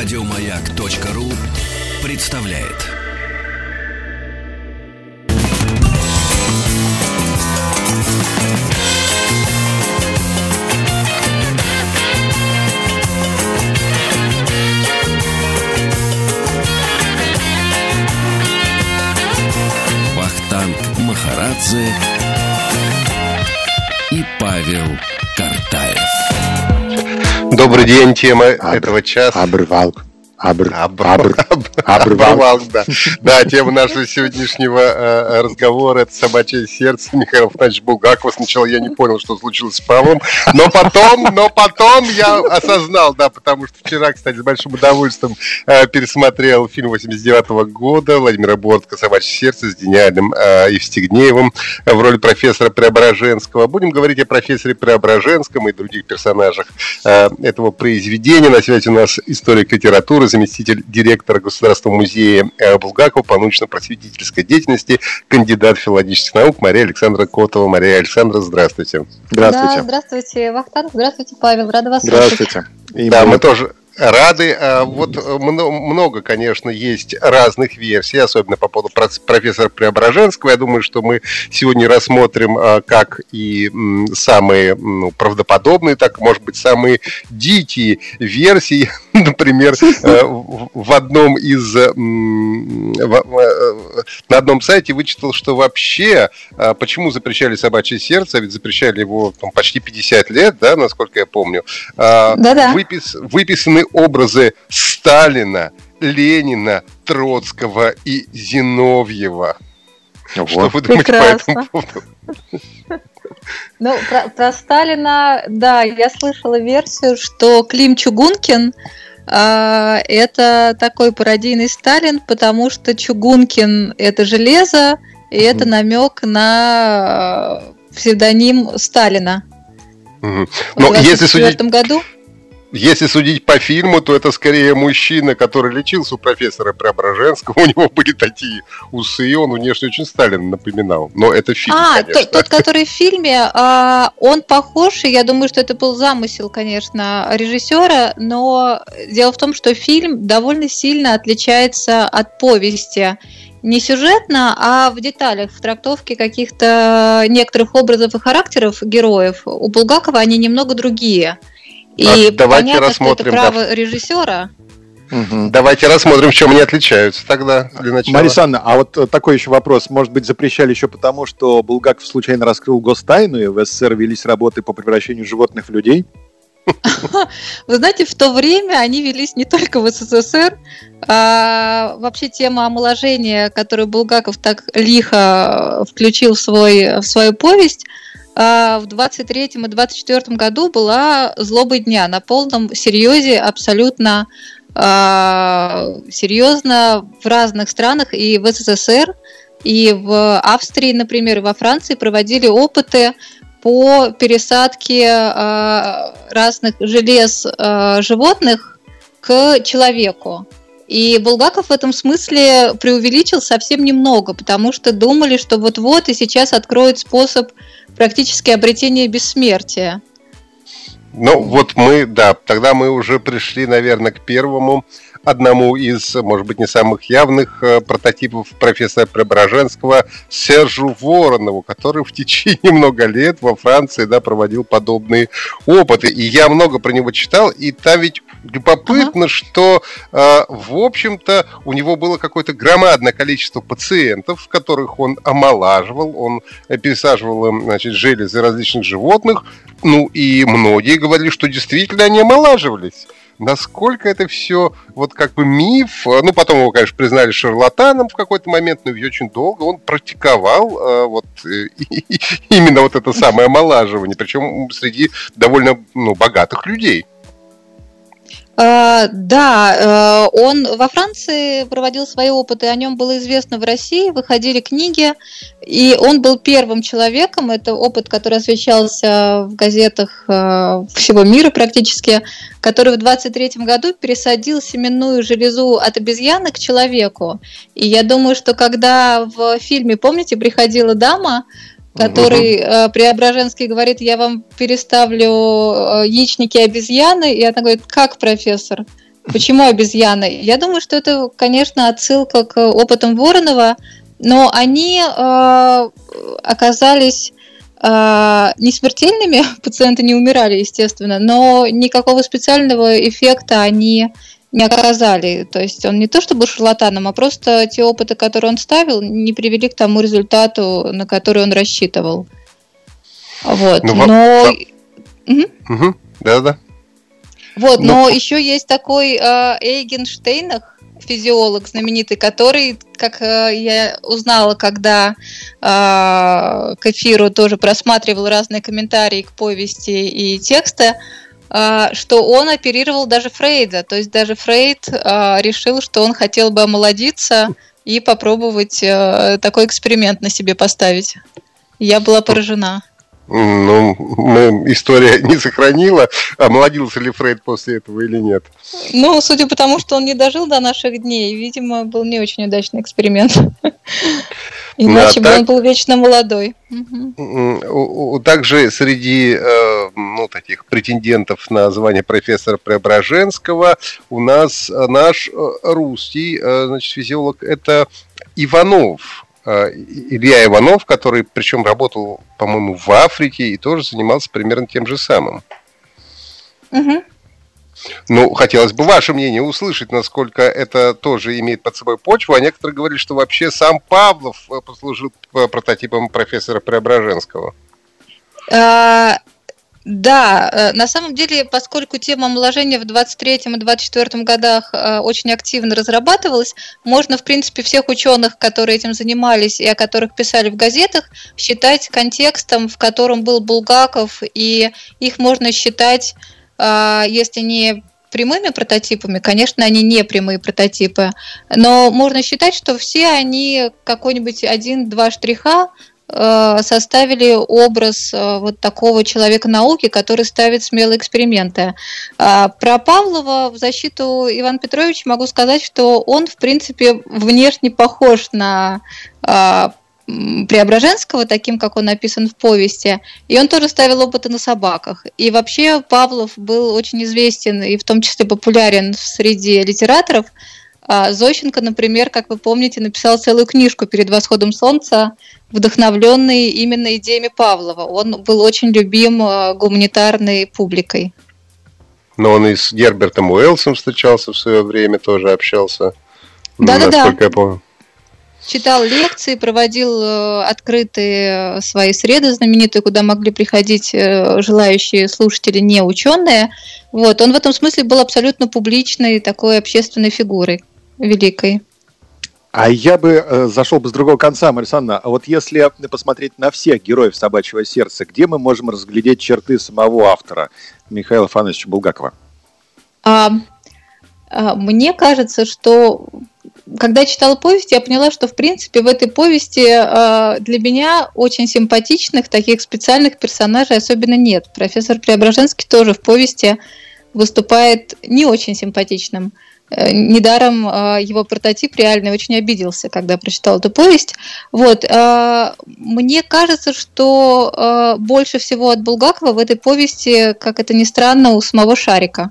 Радиомаяк.ру представляет. Вахтанг Махарадзе и Павел. Добрый день, тема этого часа. Обрывал. Абр, Абр- абр, Оборвал, обрывал. да. Да, тема нашего сегодняшнего э, разговора это собачье сердце Михаил Афанасьевич Булгакова. Сначала я не понял, что случилось с Павлом, но потом, но потом я осознал, да, потому что вчера, кстати, с большим удовольствием э, пересмотрел фильм 89 года Владимира Бортко «Собачье сердце» с гениальным э, Евстигнеевым в роли профессора Преображенского. Будем говорить о профессоре Преображенском и других персонажах э, этого произведения. На связи у нас историк литературы, заместитель директора Государственного музея Булгакова по научно-просветительской деятельности, кандидат филологических наук Мария Александра Котова. Мария Александра, здравствуйте. Да, Здравствуйте. здравствуйте, Вахтанг. Здравствуйте, Павел. Рада вас слышать. Здравствуйте. Да, мы тоже рады. А, Вот э, мно- много, конечно, есть разных версий, особенно по поводу профессора Преображенского. Я думаю, что мы сегодня рассмотрим а, как и самые ну, правдоподобные, так, может быть, самые дикие версии. Например, э, в одном из э, на одном сайте вычитал, что вообще а, почему запрещали собачье сердце, ведь запрещали его там, почти 50 лет, да, насколько я помню. Да-да. выпис- выписаны образы Сталина, Ленина, Троцкого и Зиновьева. Что Вот. вы думаете по Прекрасно. этому поводу? Ну, про, про Сталина, да, я слышала версию, что Клим Чугункин а, это такой пародийный Сталин, потому что Чугункин это железо, и это намек на э, псевдоним Сталина. Мгм. В Но если судить, 24 году. Если судить по фильму, то это скорее мужчина, который лечился у профессора Преображенского. У него были такие усы, и он внешне очень Сталина напоминал. Но это фильм, А, конечно. тот, тот, который в фильме, а, он похож, и я думаю, что это был замысел, конечно, режиссера, но дело в том, что фильм довольно сильно отличается от повести. Не сюжетно, а в деталях, в трактовке каких-то некоторых образов и характеров героев. У Булгакова они немного другие. И А давайте понятно, рассмотрим, что это право режиссера. Мгм. Давайте рассмотрим, в чем они отличаются тогда для начала. Мария Александровна, а вот э, такой еще вопрос. Может быть, запрещали еще потому, что Булгаков случайно раскрыл гостайну, и в СССР велись работы по превращению животных в людей? Вы знаете, в то время они велись не только в СССР. а вообще тема омоложения, которую Булгаков так лихо включил в, свой, в свою повесть, а, в 23 и 24 году была «Злобой дня» на полном серьезе, абсолютно а, серьезно в разных странах и в СССР, и в Австрии, например, и во Франции проводили опыты по пересадке э, разных желез животных к человеку. И Булгаков в этом смысле преувеличил совсем немного, потому что думали, что вот-вот и сейчас откроют способ практически обретения бессмертия. Ну, вот мы, да, тогда мы уже пришли, наверное, к первому, одному из, может быть, не самых явных э, прототипов профессора Преображенского, Сержу Воронову, который в течение много лет во Франции, да, проводил подобные опыты. И я много про него читал, и там ведь любопытно, что, э, в общем-то, у него было какое-то громадное количество пациентов, которых он омолаживал, он э, пересаживал им, значит, железы различных животных, ну и многие говорили, что действительно они омолаживались. Насколько это все вот как бы миф. Ну, потом его, конечно, признали шарлатаном в какой-то момент, но ведь очень долго он практиковал э, вот э, именно вот это самое омолаживание, причем среди довольно ну, богатых людей. А, Да, э, он во Франции проводил свои опыты, о нем было известно в России, выходили книги, и он был первым человеком, это опыт, который освещался в газетах э, всего мира практически, который в 23 году пересадил семенную железу от обезьяны к человеку. И я думаю, что когда в фильме, помните, приходила дама, который э, Преображенский говорит, я вам переставлю э, яичники обезьяны, и она говорит, как, профессор? Почему обезьяны? Я думаю, что это, конечно, отсылка к опытам Воронова, но они э, оказались э, не смертельными, пациенты не умирали, естественно, но никакого специального эффекта они не оказали. То есть он не то чтобы шарлатаном, а просто те опыты, которые он ставил, не привели к тому результату, на который он рассчитывал. Вот. Ну, но... Угу. Угу. Да-да. Вот, но, но еще есть такой э, Эйген Штейнах, физиолог знаменитый, который, как э, я узнала, когда э, к эфиру тоже просматривал разные комментарии к повести и тексты, что он оперировал даже Фрейда. То есть даже Фрейд э, решил, что он хотел бы омолодиться и попробовать э, такой эксперимент на себе поставить. Я была поражена. Ну, мы, история не сохранила, а молодился ли Фрейд после этого или нет. Ну, судя по тому, что он не дожил до наших дней, видимо, был не очень удачный эксперимент. Иначе бы он был вечно молодой. Также среди э, ну, таких претендентов на звание профессора Преображенского у нас наш э, русский э, значит, физиолог это Иванов. Э, Илья Иванов, который причем работал, по-моему, в Африке и тоже занимался примерно тем же самым. Угу. Ну, хотелось бы ваше мнение услышать, насколько это тоже имеет под собой почву. А некоторые говорили, что вообще сам Павлов э, послужил прототипом профессора Преображенского. А, да, э, на самом деле, поскольку тема омоложения в 23 и 24 годах э, очень активно разрабатывалась, можно, в принципе, всех ученых, которые этим занимались и о которых писали в газетах, считать контекстом, в котором был Булгаков, и их можно считать, э, если не прямыми прототипами, конечно, они не прямые прототипы, но можно считать, что все они какой-нибудь один-два штриха Э, составили образ э, вот такого человека науки, который ставит смелые эксперименты. А, про Павлова в защиту Ивана Петровича могу сказать, что он, в принципе, внешне похож на а, Преображенского, таким, как он написан в повести, и он тоже ставил опыты на собаках. И вообще Павлов был очень известен и в том числе популярен среди литераторов. А Зощенко, например, как вы помните, написал целую книжку перед восходом солнца вдохновленный именно идеями Павлова. Он был очень любим э, гуманитарной публикой. Но он и с Гербертом Уэллсом встречался в свое время, тоже общался. Да-да-да. Насколько я помню. Читал лекции, проводил э, открытые свои среды знаменитые, куда могли приходить э, желающие слушатели, не ученые. Вот. Он в этом смысле был абсолютно публичной такой общественной фигурой великой. А я бы э, зашел бы с другого конца, Марисанна. А вот если посмотреть на всех героев «Собачьего сердца», где мы можем разглядеть черты самого автора Михаила Фановича Булгакова? А, мне кажется, что когда читала повесть, я поняла, что в принципе в этой повести а, для меня очень симпатичных таких специальных персонажей особенно нет. Профессор Преображенский тоже в повести выступает не очень симпатичным. Э, недаром э, его прототип реально очень обиделся, когда прочитал эту повесть. Вот. Мне кажется, что больше всего от Булгакова в этой повести, как это ни странно, у самого Шарика.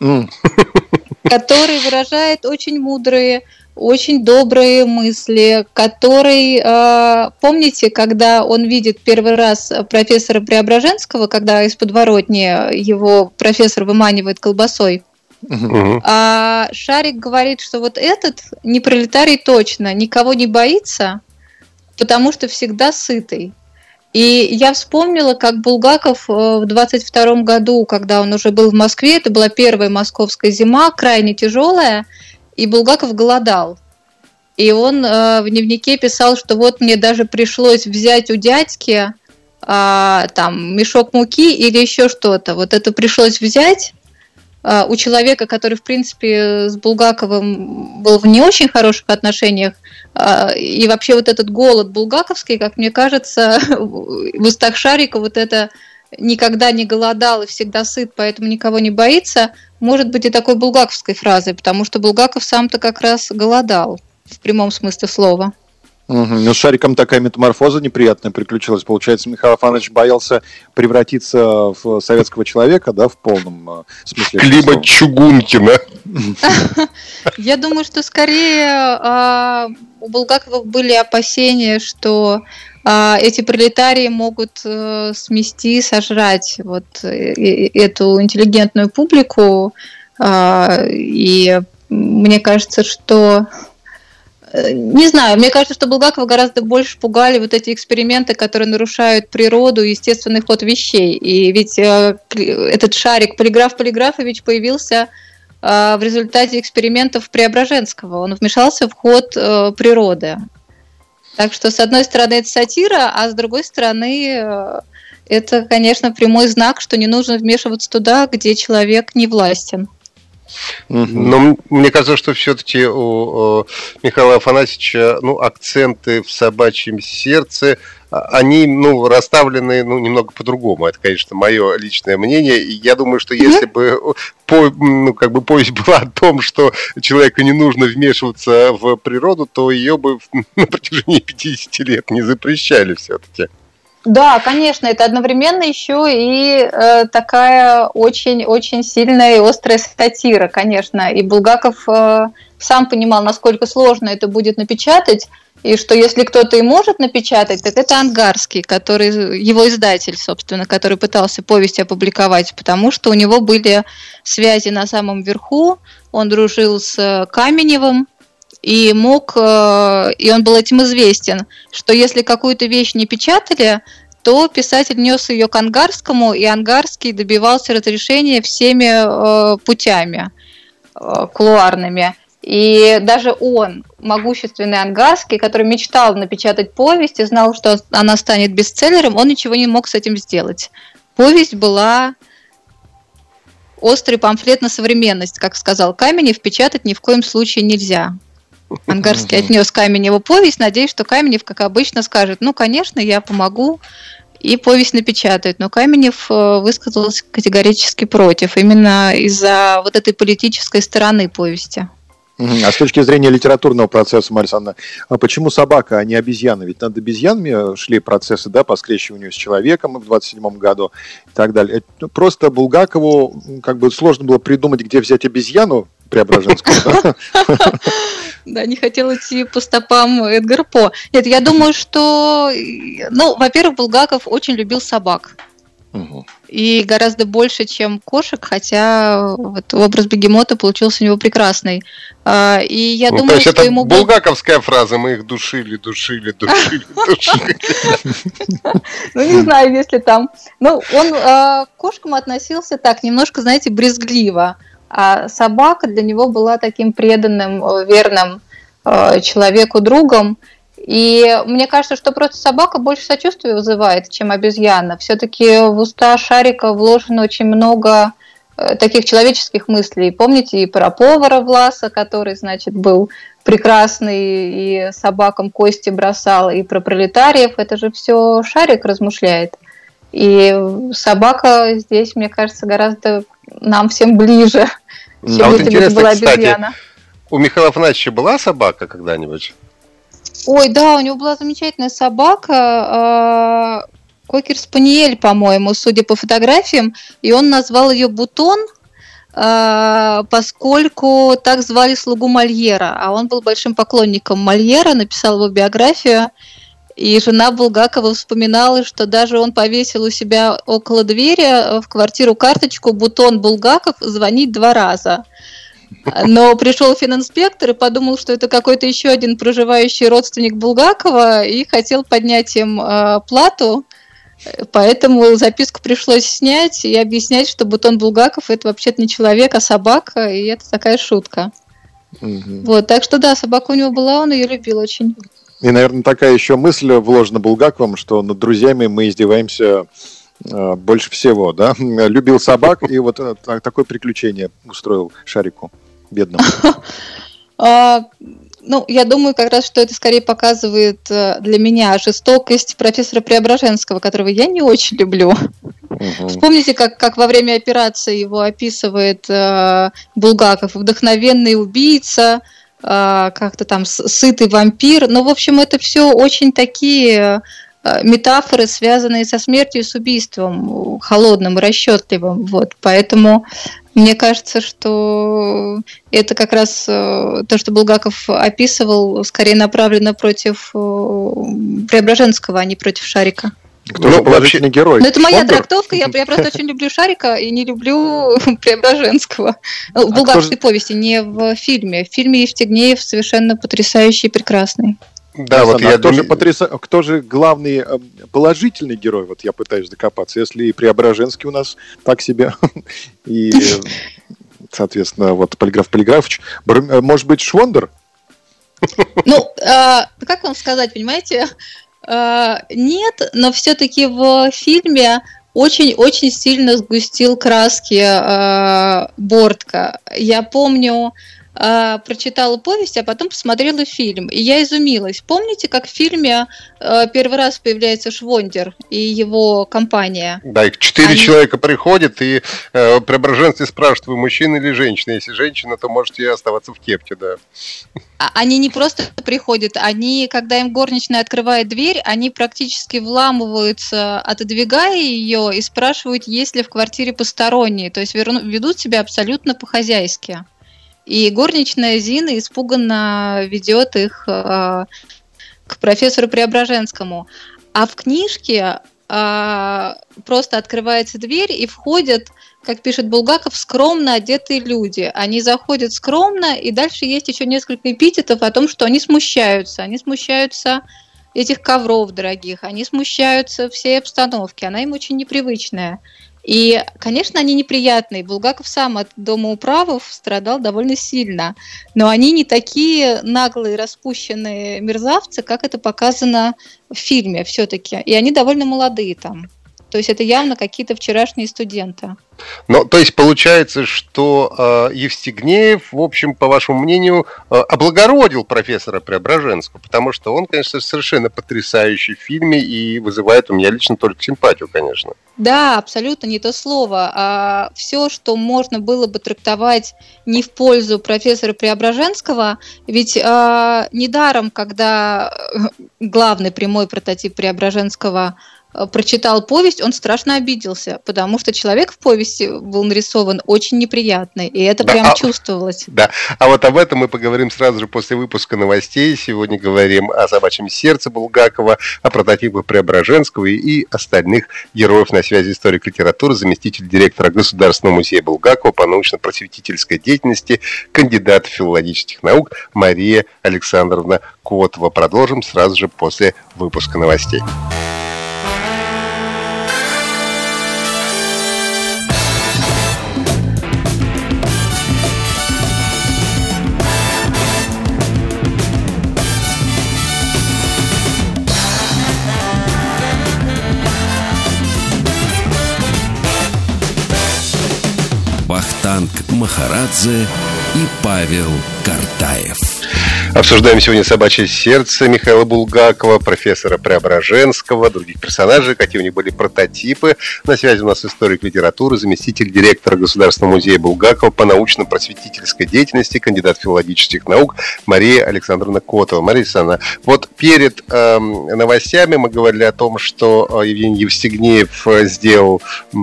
Который выражает очень мудрые, очень добрые мысли, который, помните, когда он видит первый раз профессора Преображенского, когда из подворотни его профессор выманивает колбасой, а Шарик говорит, что вот этот не пролетарий точно, никого не боится, потому что всегда сытый. И я вспомнила, как Булгаков э, в 22 году, когда он уже был в Москве, это была первая московская зима, крайне тяжелая, и Булгаков голодал. И он э, в дневнике писал, что вот мне даже пришлось взять у дядьки э, там мешок муки или еще что-то. Вот это пришлось взять, а, у человека, который, в принципе, с Булгаковым был в не очень хороших отношениях, а, и вообще вот этот голод булгаковский, как мне кажется, в устах Шарика вот это никогда не голодал и всегда сыт, поэтому никого не боится, может быть и такой булгаковской фразой, потому что Булгаков сам-то как раз голодал в прямом смысле слова. Угу. Ну, с шариком такая метаморфоза неприятная приключилась. Получается, Михаил Афанович боялся превратиться в советского человека, да, в полном э, смысле. Климат Чугункина. Я думаю, что скорее а, у Булгакова были опасения, что а, эти пролетарии могут э, смести, сожрать вот э, эту интеллигентную публику. А, и мне кажется, что не знаю, мне кажется, что Булгакова гораздо больше пугали вот эти эксперименты, которые нарушают природу естественный ход вещей. И ведь э, этот шарик Полиграф Полиграфович появился э, в результате экспериментов Преображенского. Он вмешался в ход э, природы. Так что, с одной стороны, это сатира, а с другой стороны, это, конечно, прямой знак, что не нужно вмешиваться туда, где человек не властен. Но мне кажется, что все-таки у Михаила Афанасьевича ну, акценты в собачьем сердце, а, они ну, расставлены ну, немного по-другому. Это, конечно, мое личное мнение. И я думаю, что если бы по, ну, как бы повесть была о том, что человеку не нужно вмешиваться в природу, то ее бы на протяжении 50 лет не запрещали все-таки. Да, конечно, это одновременно еще и э, такая очень-очень сильная и острая сатира, конечно. И Булгаков э, сам понимал, насколько сложно это будет напечатать, и что если кто-то и может напечатать, так это Ангарский, который его издатель, собственно, который пытался повесть опубликовать, потому что у него были связи на самом верху, он дружил с Каменевым, и мог, э, и он был этим известен, что если какую-то вещь не печатали, то писатель нес ее к Ангарскому, и Ангарский добивался разрешения всеми э, путями э, кулуарными. И даже он, могущественный Ангарский, который мечтал напечатать повесть и знал, что она станет бестселлером, он ничего не мог с этим сделать. Повесть была острый памфлет на современность, как сказал Каменев, печатать ни в коем случае нельзя. Ангарский отнес Каменеву повесть, надеясь, что Каменев, как обычно, скажет, ну, конечно, я помогу, и повесть напечатает. Но Каменев э, высказался категорически против, именно из-за вот этой политической стороны повести. А с точки зрения литературного процесса, Марья Александровна, а почему собака, а не обезьяна? Ведь над обезьянами шли процессы да, по скрещиванию с человеком в 27 году и так далее. Ну, просто Булгакову как бы сложно было придумать, где взять обезьяну Преображенского. Да, не хотел идти по стопам Эдгар По. Нет, я думаю, что, ну, во-первых, Булгаков очень любил собак. Угу. И гораздо больше, чем кошек, хотя вот образ бегемота получился у него прекрасный. А, и я ну, думаю, то есть что это ему булгаковская фраза, мы их душили, душили, душили, душили. Ну, не знаю, если там... Ну, он а, к кошкам относился так, немножко, знаете, брезгливо. А собака для него была таким преданным, верным а, человеку другом. И мне кажется, что просто собака больше сочувствия вызывает, чем обезьяна. Все-таки в уста Шарика вложено очень много э, таких человеческих мыслей. Помните и про повара Власа, который, значит, был прекрасный и собакам кости бросал, и про пролетариев. Это же все Шарик размышляет. И собака здесь, мне кажется, гораздо нам всем ближе, чем а бы это была обезьяна. Кстати, у Михаила Афанасьевича была собака когда-нибудь? Ой, да, у него была замечательная собака, э, Кокер Спаниель, по-моему, судя по фотографиям, и он назвал ее Бутон, э, поскольку так звали слугу Мольера, а он был большим поклонником Мольера, написал его биографию, и жена Булгакова вспоминала, что даже он повесил у себя около двери в квартиру карточку «Бутон Булгаков звонить два раза». Но пришел фининспектор и подумал, что это какой-то еще один проживающий родственник Булгакова и хотел поднять им э, плату. Поэтому записку пришлось снять и объяснять, что Бутон Булгаков это вообще-то не человек, а собака, и это такая шутка. Угу. Вот, так что да, собака у него была, он ее любил очень. И, наверное, такая еще мысль вложена Булгаковым, что над друзьями мы издеваемся э, больше всего, да? Любил собак и вот э, такое приключение устроил Шарику бедному. А, ну, я думаю, как раз, что это скорее показывает э, для меня жестокость профессора Преображенского, которого я не очень люблю. Угу. Вспомните, как, как во время операции его описывает э, Булгаков. Вдохновенный убийца, как-то там сытый вампир. Ну, в общем, это все очень такие метафоры, связанные со смертью и с убийством, холодным и расчетливым. Вот. Поэтому мне кажется, что это как раз то, что Булгаков описывал, скорее направлено против Преображенского, а не против Шарика. Кто ну, положительный вообще... герой? Ну, это моя Фондер? трактовка. Я, я просто очень люблю Шарика и не люблю Преображенского. В а булгарской повести, не в фильме. В фильме Евстигнеев совершенно потрясающий и прекрасный. Да, вот я а кто, же потряса... кто же главный э, положительный герой? Вот я пытаюсь докопаться. Если и Преображенский у нас так себе, и, соответственно, вот Полиграф Полиграфович, э, может быть, Швондер? Ну, а, как вам сказать, понимаете, нет, но все-таки в фильме очень-очень сильно сгустил краски э, Бортка. Я помню, э, прочитала повесть, а потом посмотрела фильм. И я изумилась. Помните, как в фильме э, первый раз появляется Швондер и его компания? Да, и четыре Они... человека приходят, и э, Преображенцы спрашивают, вы мужчина или женщина? Если женщина, то можете оставаться в кепке, да. А, они не просто приходят, они, когда им горничная открывает дверь, они практически вламываются, отодвигая ее и спрашивают, есть ли в квартире посторонние. То есть ведут себя абсолютно по-хозяйски. И горничная Зина испуганно ведет их э, к профессору Преображенскому. А в книжке э, просто открывается дверь и входят, как пишет Булгаков, скромно одетые люди. Они заходят скромно, и дальше есть еще несколько эпитетов о том, что они смущаются. Они смущаются этих ковров дорогих, они смущаются всей обстановки, она им очень непривычная. И, конечно, они неприятные. Булгаков сам от дома управов страдал довольно сильно. Но они не такие наглые, распущенные мерзавцы, как это показано в фильме все-таки. И они довольно молодые там. То есть это явно какие-то вчерашние студенты. Ну, то есть получается, что э, Евстигнеев, в общем, по вашему мнению, э, облагородил профессора Преображенского, потому что он, конечно, совершенно потрясающий в фильме и вызывает у меня лично только симпатию, конечно. Да, абсолютно не то слово. А все, что можно было бы трактовать не в пользу профессора Преображенского, ведь э, недаром, когда главный прямой прототип Преображенского Э, прочитал повесть, он страшно обиделся, потому что человек в повести был нарисован очень неприятный, и это да, прям а, чувствовалось. Да, а вот об этом мы поговорим сразу же после выпуска новостей. Сегодня говорим о «Собачьем сердце» Булгакова, о прототипах Преображенского и остальных героев на связи историк литературы, заместитель директора Государственного музея Булгакова по научно-просветительской деятельности, кандидат филологических наук Мария Александровна Котова. Продолжим сразу же после выпуска новостей. Вахтанг Махарадзе и Павел Картаев. Обсуждаем сегодня «Собачье сердце» Михаила Булгакова, профессора Преображенского, других персонажей, какие у них были прототипы. На связи у нас историк литературы, заместитель директора Государственного музея Булгакова по научно-просветительской деятельности, кандидат филологических наук Мария Александровна Котова. Мария Александровна, вот перед э, новостями мы говорили о том, что э, Евгений Евстигнеев э, сделал э,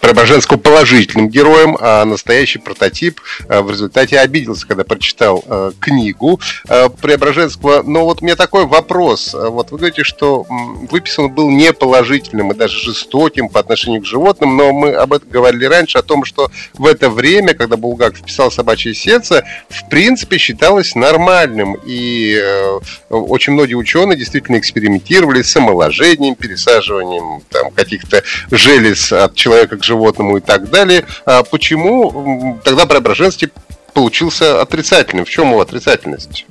Преображенского положительным героем, а настоящий прототип э, в результате обиделся, когда прочитал э, книгу Преображенского. Но вот меня такой вопрос. Вот вы говорите, что выписан был не положительным и даже жестоким по отношению к животным, но мы об этом говорили раньше, о том, что в это время, когда Булгаков писал «Собачье сердце», в принципе считалось нормальным. И э, очень многие ученые действительно экспериментировали с омоложением, пересаживанием там, каких-то желез от человека к животному и так далее. А почему тогда Преображенский получился отрицательным. В чем его отрицательность?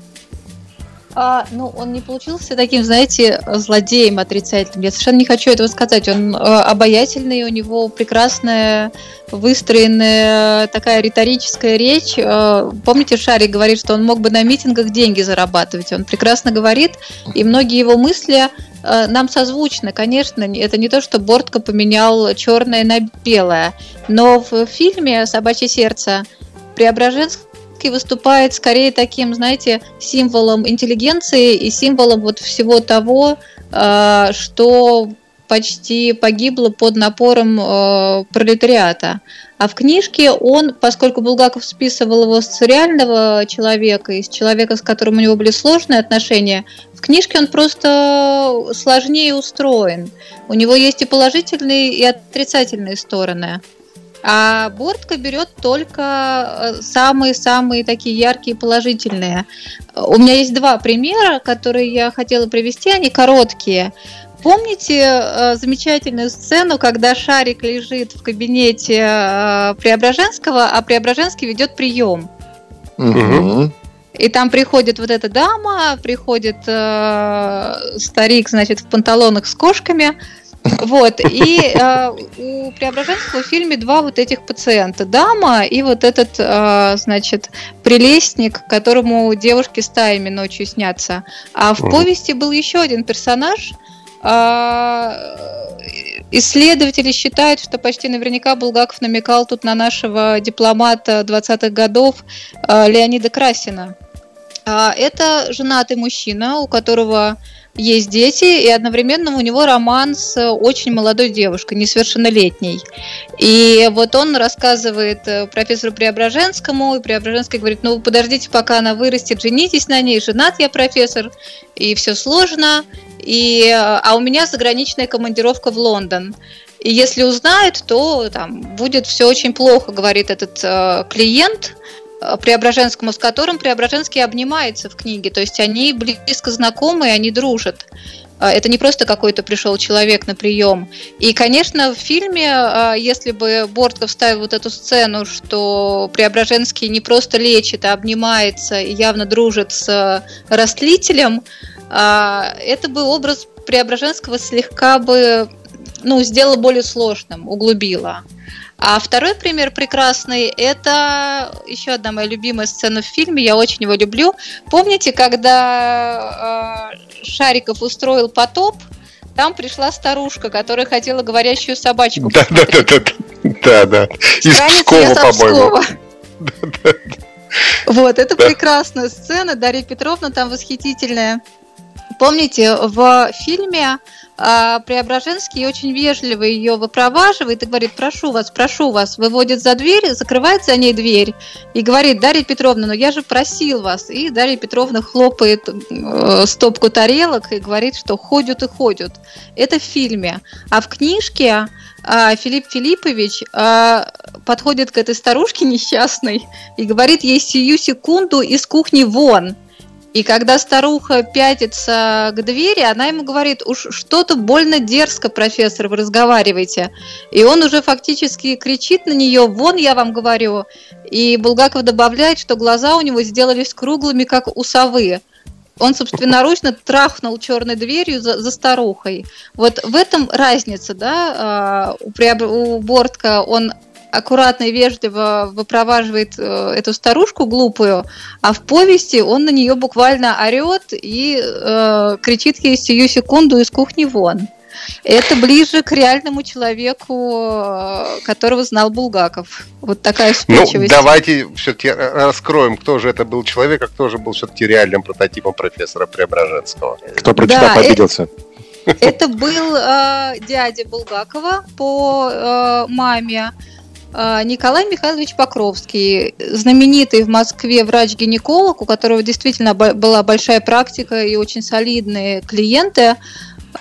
А, ну, он не получился таким, знаете, злодеем отрицательным. Я совершенно не хочу этого сказать. Он э, обаятельный, у него прекрасная выстроенная такая риторическая речь. Э, помните, Шарик говорит, что он мог бы на митингах деньги зарабатывать. Он прекрасно говорит, и многие его мысли э, нам созвучны. Конечно, это не то, что Бортко поменял черное на белое. Но в фильме «Собачье сердце» Преображенск Борский выступает скорее таким, знаете, символом интеллигенции и символом вот всего того, э, что почти погибло под напором э, пролетариата. А в книжке он, поскольку Булгаков списывал его с реального человека, из человека, с которым у него были сложные отношения, в книжке он просто сложнее устроен. У него есть и положительные, и отрицательные стороны. А Бортка берет только самые-самые э, такие яркие положительные. У меня есть два примера, которые я хотела привести, они короткие. Помните э, замечательную сцену, когда Шарик лежит в кабинете э, Преображенского, а Преображенский ведет прием? Угу. И там приходит вот эта дама, приходит э, старик, значит, в панталонах с кошками. Вот, и э, у Преображенского в фильме два вот этих пациента. Дама и вот этот, э, значит, прелестник, которому девушки стаями ночью снятся. А в повести был еще один персонаж – а, исследователи считают, что почти наверняка Булгаков намекал тут на нашего дипломата 20-х годов а, Леонида Красина. А, это женатый мужчина, у которого есть дети, и одновременно у него роман с очень молодой девушкой, несовершеннолетней. И вот он рассказывает э, профессору Преображенскому, и Преображенский говорит, ну подождите, пока она вырастет, женитесь на ней, женат я профессор, и все сложно, и, а у меня заграничная командировка в Лондон. И если узнает, то там будет все очень плохо, говорит этот э, клиент э, Преображенскому, с которым Преображенский обнимается в книге. То есть они близко знакомы, они дружат. Э, это не просто какой-то пришел человек на прием. И, конечно, в фильме, э, если бы Бортков вставил вот эту сцену, что Преображенский не просто лечит, а обнимается и явно дружит с растлителем, это бы образ Преображенского слегка бы ну, сделала более сложным, углубила. А второй пример прекрасный – это еще одна моя любимая сцена в фильме, я очень его люблю. Помните, когда э, Шариков устроил потоп, там пришла старушка, которая хотела говорящую собачку да, да, да, да, да, да. Из Пскова, по-моему. Вот, это прекрасная сцена. Дарья Петровна там восхитительная. Помните, в фильме а, Преображенский очень вежливо ее выпроваживает и говорит, прошу вас, прошу вас, выводит за дверь, закрывает за ней дверь и говорит, Дарья Петровна, ну я же просил вас. И Дарья Петровна хлопает э, стопку тарелок и говорит, что ходят и ходят. Это в фильме. А в книжке э, Филипп Филиппович э, подходит к этой старушке несчастной и говорит ей сию секунду из кухни вон. И когда старуха пятится к двери, она ему говорит, уж что-то больно дерзко, профессор, вы разговариваете. И он уже фактически кричит на нее, вон я вам говорю. И Булгаков добавляет, что глаза у него сделались круглыми, как у совы. Он собственноручно трахнул черной дверью за, за старухой. Вот в этом разница, да, а, у, у Бортка он аккуратно и вежливо выпроваживает э, эту старушку глупую, а в повести он на нее буквально орет и э, кричит ей сию секунду из кухни вон. Это ближе к реальному человеку, э, которого знал Булгаков. Вот такая вспыльчивость. Ну, давайте все-таки раскроем, кто же это был человек, а кто же был все-таки реальным прототипом профессора Преображенского. Кто прочитал, да, обиделся. Это, это был э, дядя Булгакова по э, маме. А, Николай Михайлович Покровский, знаменитый в Москве врач-гинеколог, у которого действительно была большая практика и очень солидные клиенты.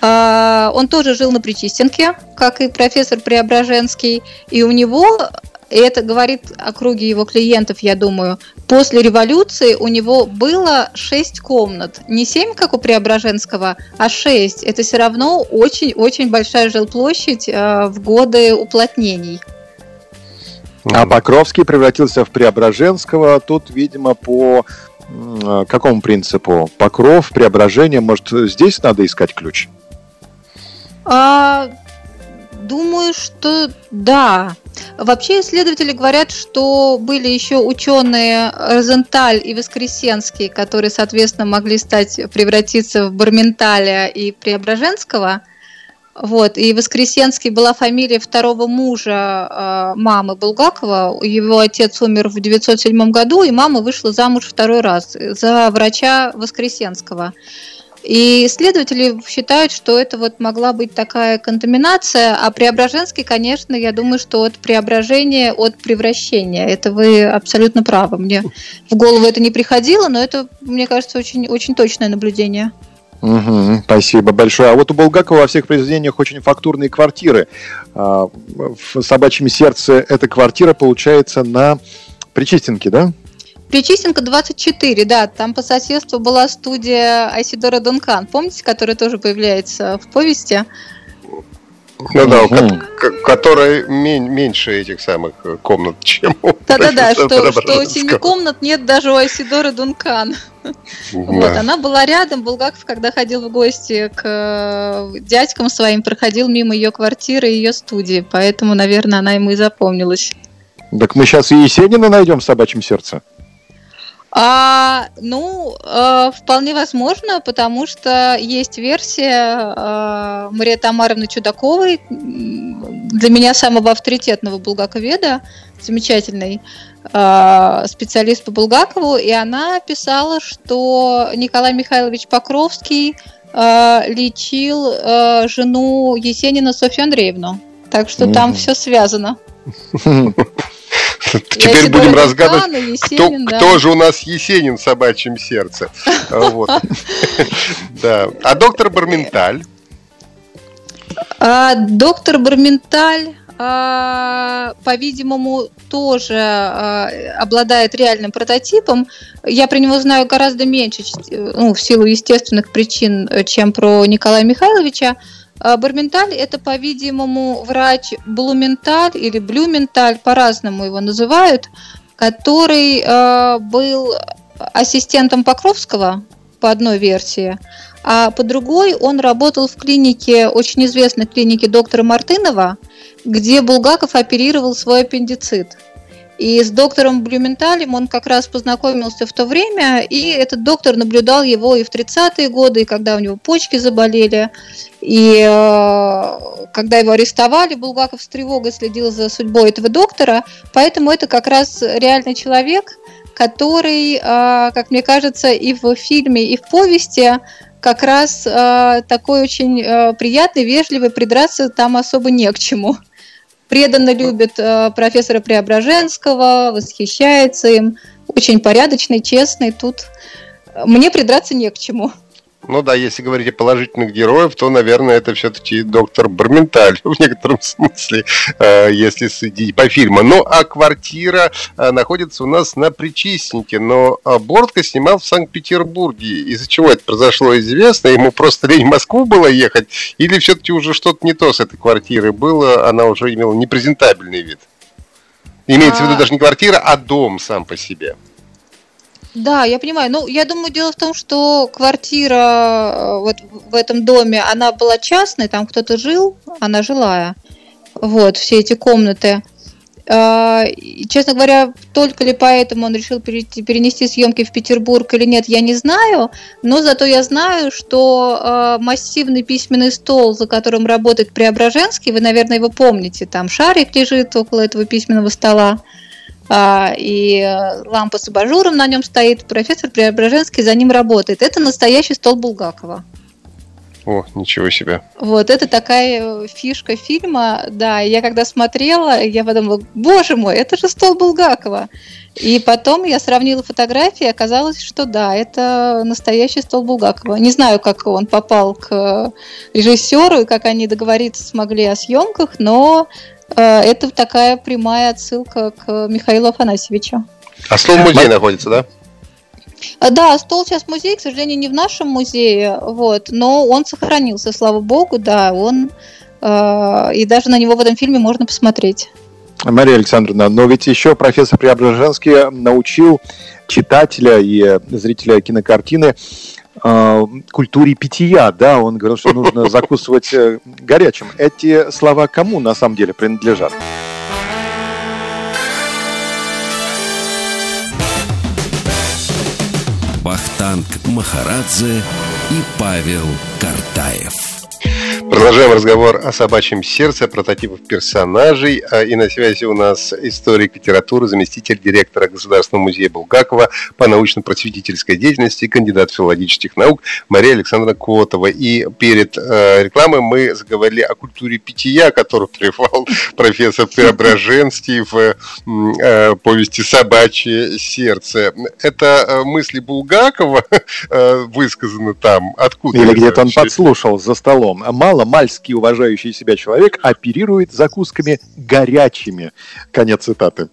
А, он тоже жил на Причистенке, как и профессор Преображенский, и у него и это говорит о круге его клиентов, я думаю. После революции у него было 6 комнат. Не 7, как у Преображенского, а 6. Это все равно очень-очень большая жилплощадь э, в годы уплотнений. А Покровский превратился в Преображенского. Тут, видимо, по э, какому принципу? Покров, Преображение. Может, здесь надо искать ключ? А, думаю, что да. Вообще исследователи говорят, что были еще ученые Розенталь и Воскресенский, которые, соответственно, могли стать превратиться в Барменталя и Преображенского – Вот, и Воскресенский была фамилия второго мужа э, мамы Булгакова. Его отец умер в 907 году, и мама вышла замуж второй раз за врача Воскресенского. И исследователи считают, что это вот могла быть такая контаминация, а Преображенский, конечно, я думаю, что от преображения, от превращения. Это вы абсолютно правы. Мне в голову это не приходило, но это, мне кажется, очень, очень точное наблюдение. Угу, спасибо большое. А вот у Булгакова во всех произведениях очень фактурные квартиры. А, в «Собачьем сердце» эта квартира получается на Причистенке, да? Причистенко 24, да, там по соседству была студия Айсидора Дункан, помните, которая тоже появляется в повести? Ну да, которая меньше этих самых комнат, чем у Да-да-да, что, что семи комнат нет даже у Айсидоры Дункан. Вот, она была рядом, Булгаков, когда ходил в гости к э, дядькам своим, проходил мимо ее квартиры и ее студии, поэтому, наверное, она ему и запомнилась. Так мы сейчас и Есенина найдем в «Собачьем сердце». А, ну, э, вполне возможно, потому что есть версия э, Марии Тамаровны Чудаковой, для меня самого авторитетного булгаковеда, замечательный э, специалист по Булгакову, и она писала, что Николай Михайлович Покровский э, лечил э, жену Есенина Софью Андреевну. Так что mm-hmm. там все связано. Теперь будем разгадывать, кто, кто же у нас Есенин в собачьем сердце. Вот. Да. А доктор Барменталь? А, доктор Барменталь а, по-видимому, тоже а, обладает реальным прототипом. Я про него знаю гораздо меньше, ну, в силу естественных причин, чем про Николая Михайловича. А Барменталь это, по-видимому, врач Блументаль или Блюменталь, по-разному его называют, который э, был ассистентом Покровского по одной версии, а по другой он работал в клинике, очень известной клинике доктора Мартынова, где Булгаков оперировал свой аппендицит. И с доктором Блюменталем он как раз познакомился в то время, и этот доктор наблюдал его и в 30-е годы, и когда у него почки заболели, и э, когда его арестовали, Булгаков с тревогой следил за судьбой этого доктора, поэтому это как раз реальный человек, который, э, как мне кажется, и в фильме, и в повести как раз э, такой очень э, приятный, вежливый, придраться там особо не к чему преданно любит э, профессора Преображенского, восхищается им, очень порядочный, честный. Тут мне придраться не к чему. Ну да, если говорить о положительных героев, то, наверное, это все-таки доктор Барменталь в некотором смысле, э, если судить по фильму. Ну, а квартира э, находится у нас на Причистнике, но Бортко снимал в Санкт-Петербурге. Из-за чего это произошло, известно. Ему просто лень в Москву было ехать, или все-таки уже что-то не то с этой квартирой было, она уже имела непрезентабельный вид? Имеется в виду а. даже не квартира, а дом сам по себе. Да, я понимаю. Ну, я думаю, дело в том, что квартира э, вот в этом доме, она была частной, там кто-то жил, она жилая. Вот, все эти комнаты. А, честно говоря, только ли поэтому он решил перенести съемки в Петербург или нет, я не знаю, но зато я знаю, что а, массивный письменный стол, за которым работает Преображенский, вы, наверное, его помните, там шарик лежит около этого письменного стола, и э, лампа с абажуром на нем стоит, профессор Преображенский за ним работает. Это настоящий стол Булгакова. О, ничего себе. Вот, это такая э, фишка фильма, да, я когда смотрела, я подумала, боже мой, это же стол Булгакова. И потом я сравнила фотографии, оказалось, что да, это настоящий стол Булгакова. Не знаю, как он попал к режиссеру и как они договориться смогли о съемках, но Э, это такая прямая отсылка к Михаилу Афанасьевичу. А стол в музее находится, да? Э, да, стол сейчас в музее, к сожалению, не в нашем музее, вот, но он сохранился, слава богу, да, он э, и даже на него в этом фильме можно посмотреть. Мария Александровна, но ведь еще профессор Преображенский научил читателя и зрителя кинокартины э, культуре питья, да, он говорил, что нужно закусывать э, горячим. Эти слова кому на самом деле принадлежат? Бахтанг Махарадзе и Павел Картаев. Продолжаем разговор о собачьем сердце, прототипах персонажей. А, и на связи у нас историк литературы, заместитель директора Государственного музея Булгакова по научно-просветительской деятельности, кандидат филологических наук Мария Александровна Котова. И перед э, рекламой мы заговорили о культуре питья, которую привал профессор Преображенский в э, повести «Собачье сердце». Это э, мысли Булгакова высказаны там? Откуда? Или где-то он подслушал за столом. Мало мальский уважающий себя человек оперирует закусками горячими. Конец цитаты.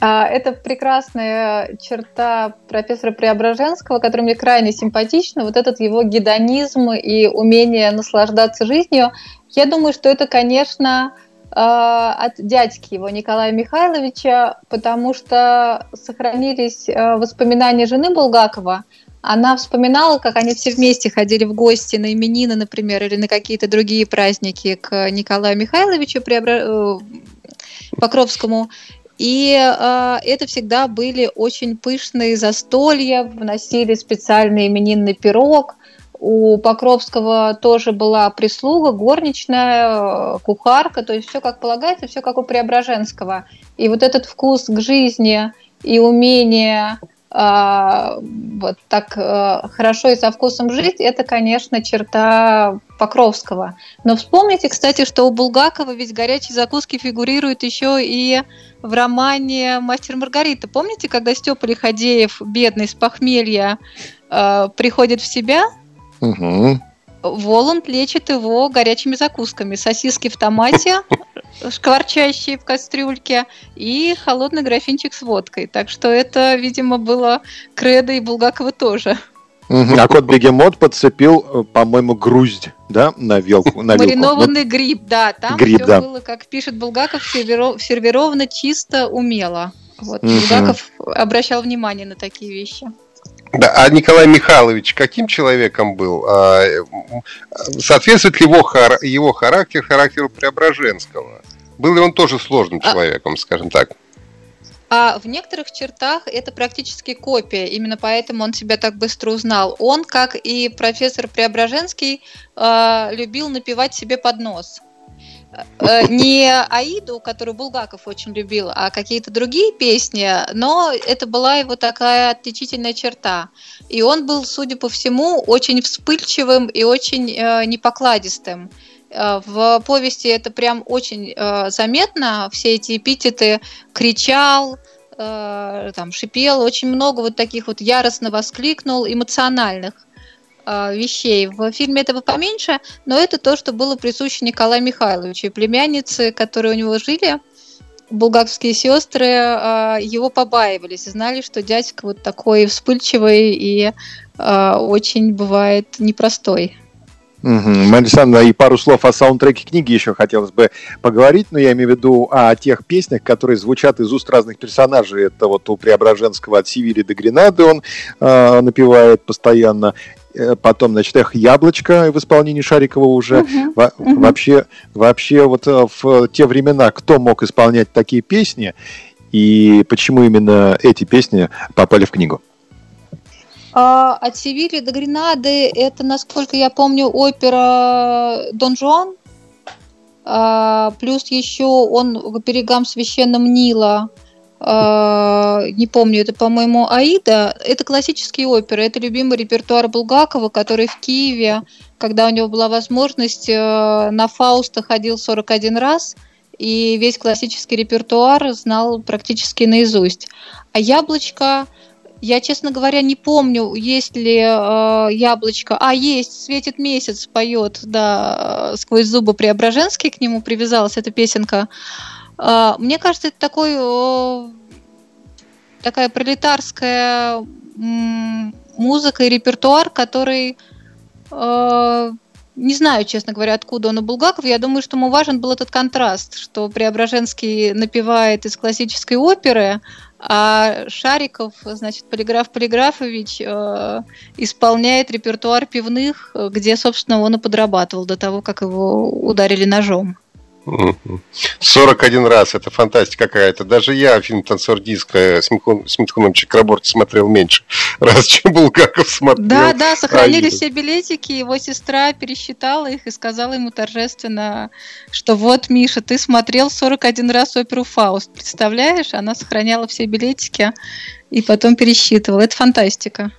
А, это прекрасная черта профессора Преображенского, которая мне крайне симпатична. Вот этот его гедонизм и умение наслаждаться жизнью. Я думаю, что это, конечно, а, от дядьки его Николая Михайловича, потому что сохранились а, воспоминания жены Булгакова – она вспоминала, как они все вместе ходили в гости на именины, например, или на какие-то другие праздники к Николаю Михайловичу Преобра... Э, Покровскому. И э, это всегда были очень пышные застолья, вносили специальный именинный пирог. У Покровского тоже была прислуга, горничная, э, кухарка, то есть все как полагается, все как у Преображенского. И вот этот вкус к жизни и умение вот так э, хорошо и со вкусом жить, это, конечно, черта Покровского. Но вспомните, кстати, что у Булгакова ведь горячие закуски фигурируют еще и в романе «Мастер Маргарита». Помните, когда Степа Лиходеев, бедный, с похмелья, э, приходит в себя? Угу. Воланд лечит его горячими закусками. Сосиски в томате, шкварчащие в кастрюльке, и холодный графинчик с водкой. Так что это, видимо, было кредо и Булгакова тоже. А кот бегемот подцепил, э, по-моему, груздь, да, на вилку. На Маринованный вилку. гриб, да, там гриб, все да. было, как пишет Булгаков, сервировано чисто умело. Вот, угу. Булгаков обращал внимание на такие вещи. Да, а Николай Михайлович каким человеком был? А, соответствует ли его, его характер характеру Преображенского? Был ли он тоже сложным а человеком, скажем так? А в некоторых чертах это практически копия, именно поэтому он себя так быстро узнал. Он, как и профессор Преображенский, а, любил напевать себе под нос. Э, не Аиду, которую Булгаков очень любил, а какие-то другие песни, но это была его такая отличительная черта. И он был, судя по всему, очень вспыльчивым и очень э, непокладистым. Э, в повести это прям очень э, заметно, все эти эпитеты кричал, э, там, шипел, очень много вот таких вот яростно воскликнул, эмоциональных. А, вещей. В фильме этого поменьше, но это то, что было присуще Николаю Михайловичу. И племянницы, которые у него жили, булгаковские сестры, а, его побаивались, знали, что дядька вот такой вспыльчивый и а, очень бывает непростой. Угу. Мария и пару слов о саундтреке книги еще хотелось бы поговорить, но я имею в виду о тех песнях, которые звучат из уст разных персонажей. Это вот у Преображенского от Севили до Гренады он э, напевает постоянно. Э, потом, значит, «Эх, яблочко» в исполнении Шарикова уже. Uh-huh. Во- uh-huh. Вообще, вообще вот э, в те времена кто мог исполнять такие песни и почему именно эти песни попали в книгу? А, от Севильи до Гренады это, насколько я помню, опера Дон Жуан. А, плюс еще он к берегам священным Нила не помню, это, по-моему, Аида. Это классические оперы, это любимый репертуар Булгакова, который в Киеве, когда у него была возможность, э, на Фауста ходил 41 раз, и весь классический репертуар знал практически наизусть. А «Яблочко» Я, честно говоря, не помню, есть ли э, яблочко. А, есть, светит месяц, поет, да, сквозь зубы Преображенский к нему привязалась эта песенка. А, мне кажется, это такой, такая пролетарская музыка и репертуар, который не знаю, честно говоря, откуда он у Булгаков. Я думаю, что ему важен был этот контраст, что Преображенский напевает из классической оперы, а Шариков, значит, Полиграф Полиграфович э, исполняет репертуар пивных, где, собственно, он и подрабатывал до того, как его ударили ножом. 41 раз, это фантастика какая-то. Даже я фильм «Танцор диска» с, Митхун, с Митхуном Чакраборти смотрел меньше раз, чем Булгаков смотрел. Да, да, сохранили все билетики, его сестра пересчитала их и сказала ему торжественно, что вот, Миша, ты смотрел 41 раз оперу «Фауст». Представляешь? Она сохраняла все билетики и потом пересчитывала. Это фантастика.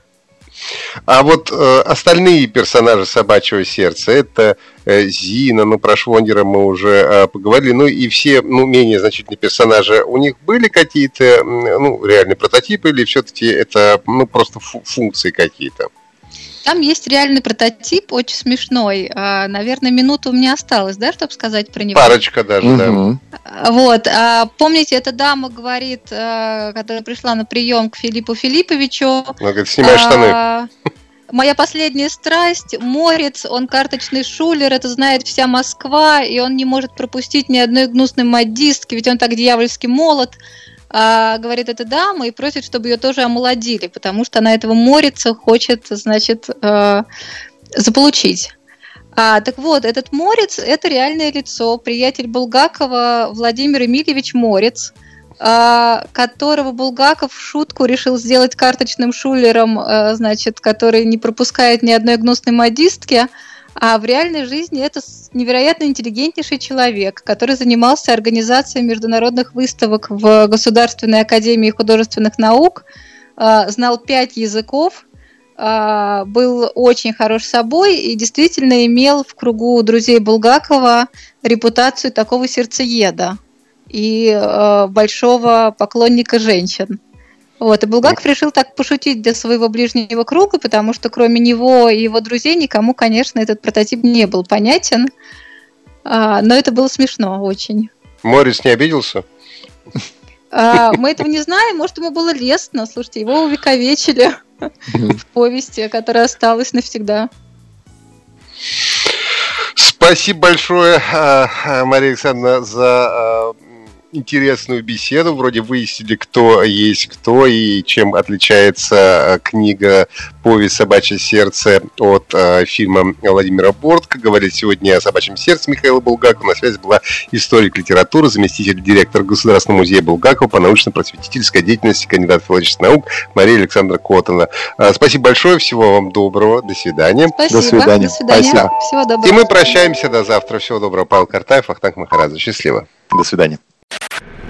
А вот э, остальные персонажи собачьего сердца это э, Зина, ну про Швондера мы уже э, поговорили, ну и все ну, менее значительные персонажи, у них были какие-то ну, реальные прототипы или все-таки это ну, просто функции какие-то? Там есть реальный прототип, очень смешной. А, наверное, минута у меня осталось, да, чтобы сказать про него? Парочка даже, угу. да. Вот. А, помните, эта дама говорит, а, которая пришла на прием к Филиппу Филипповичу. Она говорит, снимай штаны. Моя последняя страсть, Морец, он карточный шулер, это знает вся Москва, и он не может пропустить ни одной гнусной модистки, ведь он так дьявольски молод а, говорит эта дама и просит, чтобы ее тоже омолодили, потому что она этого морится, хочет, значит, а, заполучить. А, так вот, этот Морец – это реальное лицо, приятель Булгакова Владимир Эмильевич Морец, а, которого Булгаков в шутку решил сделать карточным шулером, а, значит, который не пропускает ни одной гнусной модистки, а в реальной жизни это невероятно интеллигентнейший человек, который занимался организацией международных выставок в Государственной академии художественных наук, а, знал пять языков, а, был очень хорош собой и действительно имел в кругу друзей Булгакова репутацию такого сердцееда и а, большого поклонника женщин. Вот, и Булгаков решил так пошутить для своего ближнего круга, потому что кроме него и его друзей никому, конечно, этот прототип не был понятен. А, но это было смешно очень. Морис не обиделся? А, мы этого не знаем, может, ему было лестно. Слушайте, его увековечили в повести, которая осталась навсегда. Спасибо большое, а, Мария Александровна, за интересную беседу. Вроде выяснили, кто есть кто и чем отличается э, книга «Повесть собачье сердце» от э, фильма Владимира Бортко. Говорит сегодня о собачьем сердце Михаила Булгакова. На связи была историк литературы, заместитель директора Государственного музея Булгакова по научно-просветительской деятельности, кандидат филологических наук Мария Александра Котова. Э, спасибо большое, всего вам доброго, до свидания. Спасибо, до свидания. До свидания. Спасибо. Всего доброго. И мы прощаемся до завтра. Всего доброго. Павел Картаев, Ахтанг Махарадзе. Счастливо. До свидания.